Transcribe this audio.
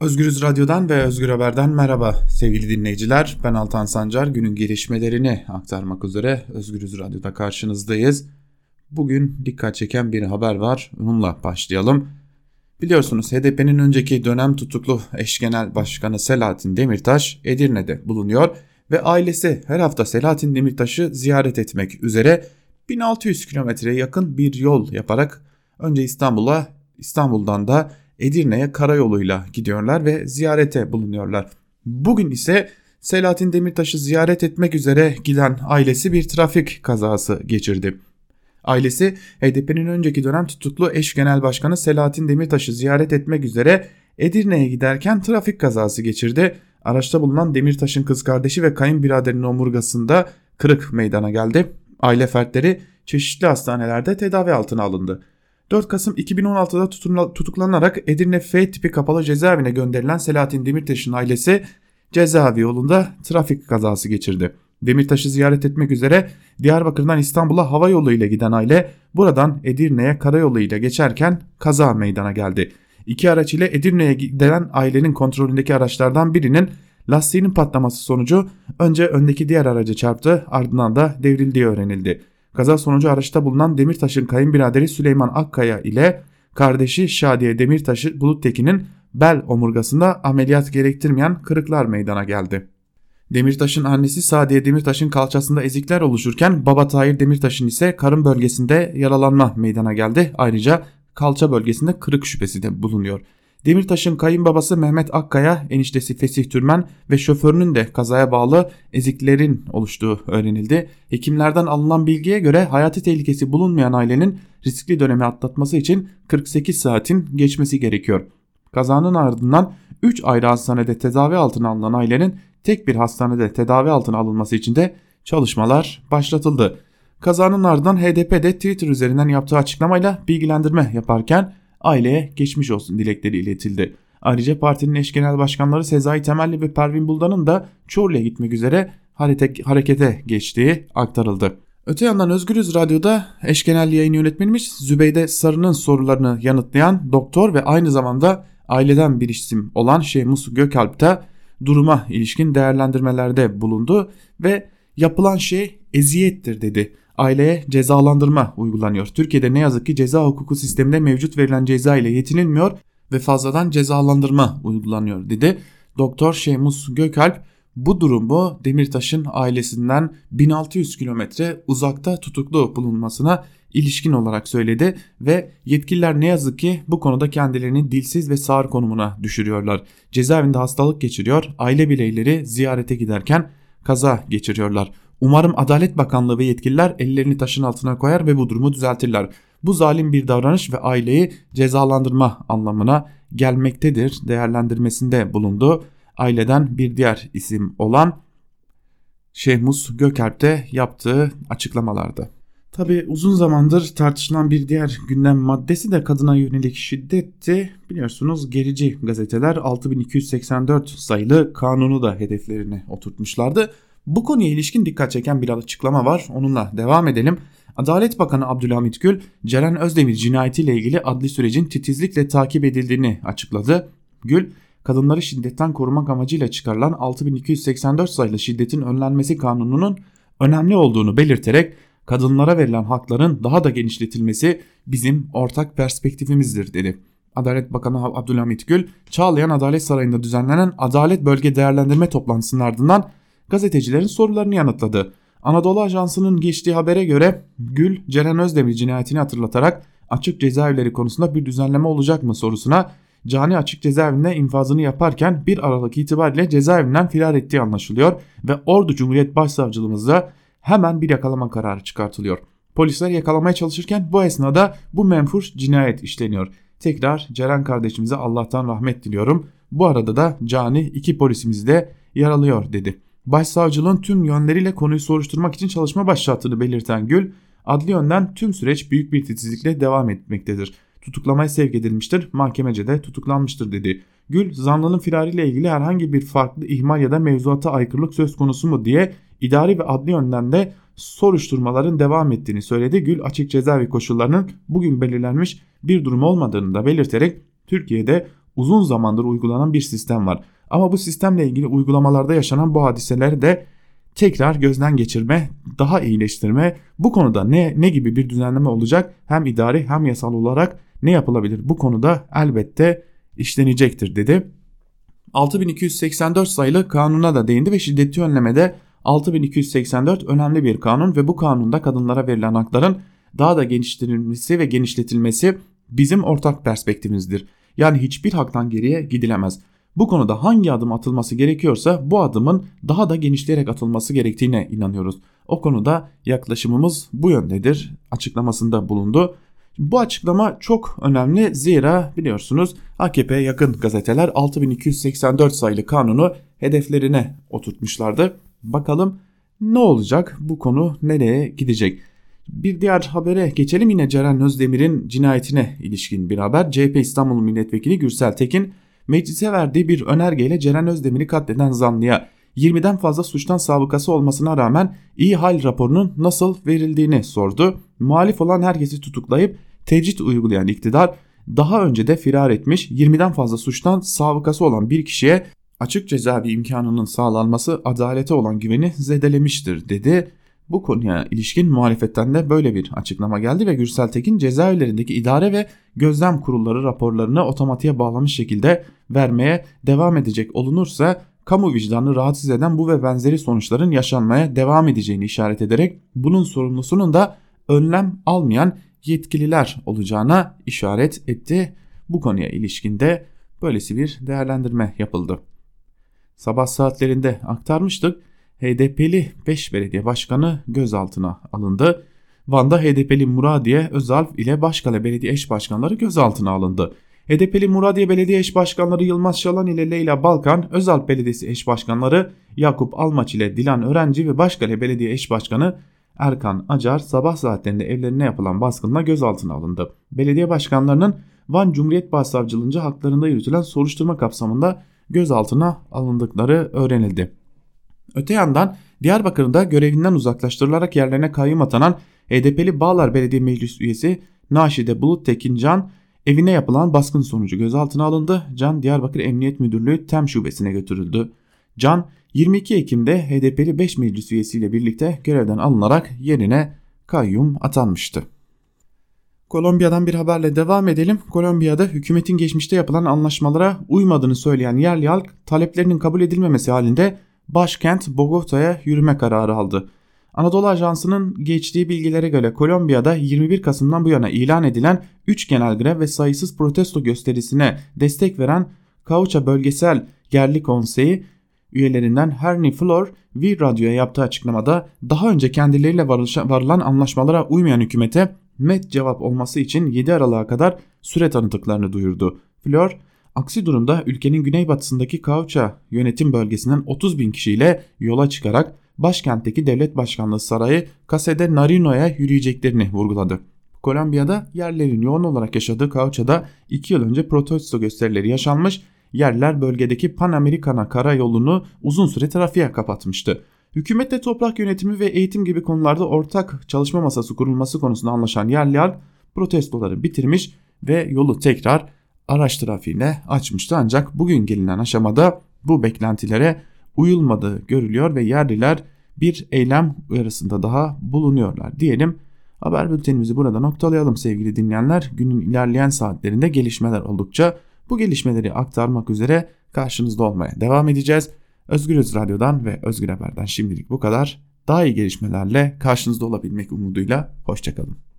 Özgürüz Radyo'dan ve Özgür Haber'den merhaba sevgili dinleyiciler. Ben Altan Sancar günün gelişmelerini aktarmak üzere Özgürüz Radyo'da karşınızdayız. Bugün dikkat çeken bir haber var. Onunla başlayalım. Biliyorsunuz HDP'nin önceki dönem tutuklu eş genel başkanı Selahattin Demirtaş Edirne'de bulunuyor ve ailesi her hafta Selahattin Demirtaş'ı ziyaret etmek üzere 1600 kilometreye yakın bir yol yaparak önce İstanbul'a İstanbul'dan da Edirne'ye karayoluyla gidiyorlar ve ziyarete bulunuyorlar. Bugün ise Selahattin Demirtaş'ı ziyaret etmek üzere giden ailesi bir trafik kazası geçirdi. Ailesi HDP'nin önceki dönem tutuklu eş genel başkanı Selahattin Demirtaş'ı ziyaret etmek üzere Edirne'ye giderken trafik kazası geçirdi. Araçta bulunan Demirtaş'ın kız kardeşi ve kayınbiraderinin omurgasında kırık meydana geldi. Aile fertleri çeşitli hastanelerde tedavi altına alındı. 4 Kasım 2016'da tutuklanarak Edirne F tipi kapalı cezaevine gönderilen Selahattin Demirtaş'ın ailesi cezaevi yolunda trafik kazası geçirdi. Demirtaş'ı ziyaret etmek üzere Diyarbakır'dan İstanbul'a hava yolu ile giden aile buradan Edirne'ye karayolu ile geçerken kaza meydana geldi. İki araç ile Edirne'ye giden ailenin kontrolündeki araçlardan birinin lastiğinin patlaması sonucu önce öndeki diğer araca çarptı ardından da devrildiği öğrenildi. Kaza sonucu araçta bulunan Demirtaş'ın kayınbiraderi Süleyman Akkaya ile kardeşi Şadiye Demirtaş'ı Buluttekin'in bel omurgasında ameliyat gerektirmeyen kırıklar meydana geldi. Demirtaş'ın annesi Sadiye Demirtaş'ın kalçasında ezikler oluşurken baba Tahir Demirtaş'ın ise karın bölgesinde yaralanma meydana geldi. Ayrıca kalça bölgesinde kırık şüphesi de bulunuyor. Demirtaş'ın kayınbabası Mehmet Akkaya, eniştesi Fesih Türmen ve şoförünün de kazaya bağlı eziklerin oluştuğu öğrenildi. Hekimlerden alınan bilgiye göre hayati tehlikesi bulunmayan ailenin riskli dönemi atlatması için 48 saatin geçmesi gerekiyor. Kazanın ardından 3 ayrı hastanede tedavi altına alınan ailenin tek bir hastanede tedavi altına alınması için de çalışmalar başlatıldı. Kazanın ardından HDP de Twitter üzerinden yaptığı açıklamayla bilgilendirme yaparken aileye geçmiş olsun dilekleri iletildi. Ayrıca partinin eş genel başkanları Sezai Temelli ve Pervin Buldan'ın da Çorlu'ya gitmek üzere harekete geçtiği aktarıldı. Öte yandan Özgürüz Radyo'da eş genel yayın yönetmenimiz Zübeyde Sarı'nın sorularını yanıtlayan doktor ve aynı zamanda aileden bir isim olan Şehmus Gökalp da duruma ilişkin değerlendirmelerde bulundu ve yapılan şey eziyettir dedi aileye cezalandırma uygulanıyor. Türkiye'de ne yazık ki ceza hukuku sisteminde mevcut verilen ceza ile yetinilmiyor ve fazladan cezalandırma uygulanıyor dedi. Doktor Şemus Gökalp bu durumu Demirtaş'ın ailesinden 1600 kilometre uzakta tutuklu bulunmasına ilişkin olarak söyledi ve yetkililer ne yazık ki bu konuda kendilerini dilsiz ve sağır konumuna düşürüyorlar. Cezaevinde hastalık geçiriyor, aile bireyleri ziyarete giderken kaza geçiriyorlar. Umarım Adalet Bakanlığı ve yetkililer ellerini taşın altına koyar ve bu durumu düzeltirler. Bu zalim bir davranış ve aileyi cezalandırma anlamına gelmektedir değerlendirmesinde bulundu. Aileden bir diğer isim olan Şehmus Gökalp de yaptığı açıklamalarda. Tabi uzun zamandır tartışılan bir diğer gündem maddesi de kadına yönelik şiddetti. Biliyorsunuz gerici gazeteler 6284 sayılı kanunu da hedeflerine oturtmuşlardı. Bu konuya ilişkin dikkat çeken bir açıklama var. Onunla devam edelim. Adalet Bakanı Abdülhamit Gül, Ceren Özdemir cinayetiyle ilgili adli sürecin titizlikle takip edildiğini açıkladı. Gül, kadınları şiddetten korumak amacıyla çıkarılan 6284 sayılı şiddetin önlenmesi kanununun önemli olduğunu belirterek kadınlara verilen hakların daha da genişletilmesi bizim ortak perspektifimizdir dedi. Adalet Bakanı Abdülhamit Gül, Çağlayan Adalet Sarayı'nda düzenlenen Adalet Bölge Değerlendirme toplantısının ardından gazetecilerin sorularını yanıtladı. Anadolu Ajansı'nın geçtiği habere göre Gül, Ceren Özdemir cinayetini hatırlatarak açık cezaevleri konusunda bir düzenleme olacak mı sorusuna Cani açık cezaevinde infazını yaparken 1 Aralık itibariyle cezaevinden firar ettiği anlaşılıyor ve Ordu Cumhuriyet Başsavcılığımızda hemen bir yakalama kararı çıkartılıyor. Polisler yakalamaya çalışırken bu esnada bu menfur cinayet işleniyor. Tekrar Ceren kardeşimize Allah'tan rahmet diliyorum. Bu arada da Cani iki polisimizi de yaralıyor dedi. Başsavcılığın tüm yönleriyle konuyu soruşturmak için çalışma başlattığını belirten Gül, adli yönden tüm süreç büyük bir titizlikle devam etmektedir. Tutuklamaya sevk edilmiştir, mahkemece de tutuklanmıştır dedi. Gül, zanlının firariyle ilgili herhangi bir farklı ihmal ya da mevzuata aykırılık söz konusu mu diye idari ve adli yönden de soruşturmaların devam ettiğini söyledi. Gül açık cezaevi koşullarının bugün belirlenmiş bir durum olmadığını da belirterek Türkiye'de uzun zamandır uygulanan bir sistem var. Ama bu sistemle ilgili uygulamalarda yaşanan bu hadiseleri de tekrar gözden geçirme, daha iyileştirme, bu konuda ne ne gibi bir düzenleme olacak hem idari hem yasal olarak ne yapılabilir bu konuda elbette işlenecektir dedi. 6284 sayılı kanuna da değindi ve şiddeti önlemede 6284 önemli bir kanun ve bu kanunda kadınlara verilen hakların daha da genişletilmesi ve genişletilmesi bizim ortak perspektifimizdir. Yani hiçbir haktan geriye gidilemez. Bu konuda hangi adım atılması gerekiyorsa bu adımın daha da genişleyerek atılması gerektiğine inanıyoruz. O konuda yaklaşımımız bu yöndedir açıklamasında bulundu. Bu açıklama çok önemli zira biliyorsunuz AKP yakın gazeteler 6284 sayılı kanunu hedeflerine oturtmuşlardı. Bakalım ne olacak bu konu nereye gidecek? Bir diğer habere geçelim yine Ceren Özdemir'in cinayetine ilişkin bir haber. CHP İstanbul Milletvekili Gürsel Tekin meclise verdiği bir önergeyle Ceren Özdemir'i katleden zanlıya 20'den fazla suçtan sabıkası olmasına rağmen iyi hal raporunun nasıl verildiğini sordu. Muhalif olan herkesi tutuklayıp tecrit uygulayan iktidar daha önce de firar etmiş 20'den fazla suçtan sabıkası olan bir kişiye açık cezaevi imkanının sağlanması adalete olan güveni zedelemiştir dedi. Bu konuya ilişkin muhalefetten de böyle bir açıklama geldi ve Gürsel Tekin cezaevlerindeki idare ve gözlem kurulları raporlarını otomatiğe bağlamış şekilde vermeye devam edecek olunursa kamu vicdanını rahatsız eden bu ve benzeri sonuçların yaşanmaya devam edeceğini işaret ederek bunun sorumlusunun da önlem almayan yetkililer olacağına işaret etti. Bu konuya ilişkinde böylesi bir değerlendirme yapıldı. Sabah saatlerinde aktarmıştık. HDP'li 5 belediye başkanı gözaltına alındı. Van'da HDP'li Muradiye Özalp ile Başkale Belediye Eş Başkanları gözaltına alındı. HDP'li Muradiye Belediye Eş Başkanları Yılmaz Şalan ile Leyla Balkan, Özalp Belediyesi Eş Başkanları Yakup Almaç ile Dilan Öğrenci ve Başkale Belediye Eş Başkanı Erkan Acar sabah saatlerinde evlerine yapılan baskınla gözaltına alındı. Belediye başkanlarının Van Cumhuriyet Başsavcılığınca haklarında yürütülen soruşturma kapsamında gözaltına alındıkları öğrenildi. Öte yandan Diyarbakır'da görevinden uzaklaştırılarak yerlerine kayyum atanan HDP'li Bağlar Belediye Meclis üyesi Naşide Bulut Tekin Can evine yapılan baskın sonucu gözaltına alındı. Can Diyarbakır Emniyet Müdürlüğü TEM şubesine götürüldü. Can 22 Ekim'de HDP'li 5 meclis üyesiyle birlikte görevden alınarak yerine kayyum atanmıştı. Kolombiya'dan bir haberle devam edelim. Kolombiya'da hükümetin geçmişte yapılan anlaşmalara uymadığını söyleyen yerli halk taleplerinin kabul edilmemesi halinde başkent Bogota'ya yürüme kararı aldı. Anadolu Ajansı'nın geçtiği bilgilere göre Kolombiya'da 21 Kasım'dan bu yana ilan edilen 3 genel grev ve sayısız protesto gösterisine destek veren Cauca Bölgesel Yerli Konseyi üyelerinden Hernie Flor, V Radyo'ya yaptığı açıklamada daha önce kendileriyle varılan anlaşmalara uymayan hükümete met cevap olması için 7 Aralık'a kadar süre tanıdıklarını duyurdu. Flor, aksi durumda ülkenin güneybatısındaki Cauca yönetim bölgesinden 30 bin kişiyle yola çıkarak başkentteki devlet başkanlığı sarayı Casa de Narino'ya yürüyeceklerini vurguladı. Kolombiya'da yerlerin yoğun olarak yaşadığı Cauca'da 2 yıl önce protesto gösterileri yaşanmış yerler bölgedeki Pan Amerikana karayolunu uzun süre trafiğe kapatmıştı. Hükümetle toprak yönetimi ve eğitim gibi konularda ortak çalışma masası kurulması konusunda anlaşan yerliler protestoları bitirmiş ve yolu tekrar araç trafiğine açmıştı. Ancak bugün gelinen aşamada bu beklentilere uyulmadığı görülüyor ve yerliler bir eylem uyarısında daha bulunuyorlar diyelim. Haber bültenimizi burada noktalayalım sevgili dinleyenler. Günün ilerleyen saatlerinde gelişmeler oldukça bu gelişmeleri aktarmak üzere karşınızda olmaya devam edeceğiz. Özgürüz Radyo'dan ve Özgür Haber'den şimdilik bu kadar. Daha iyi gelişmelerle karşınızda olabilmek umuduyla hoşçakalın.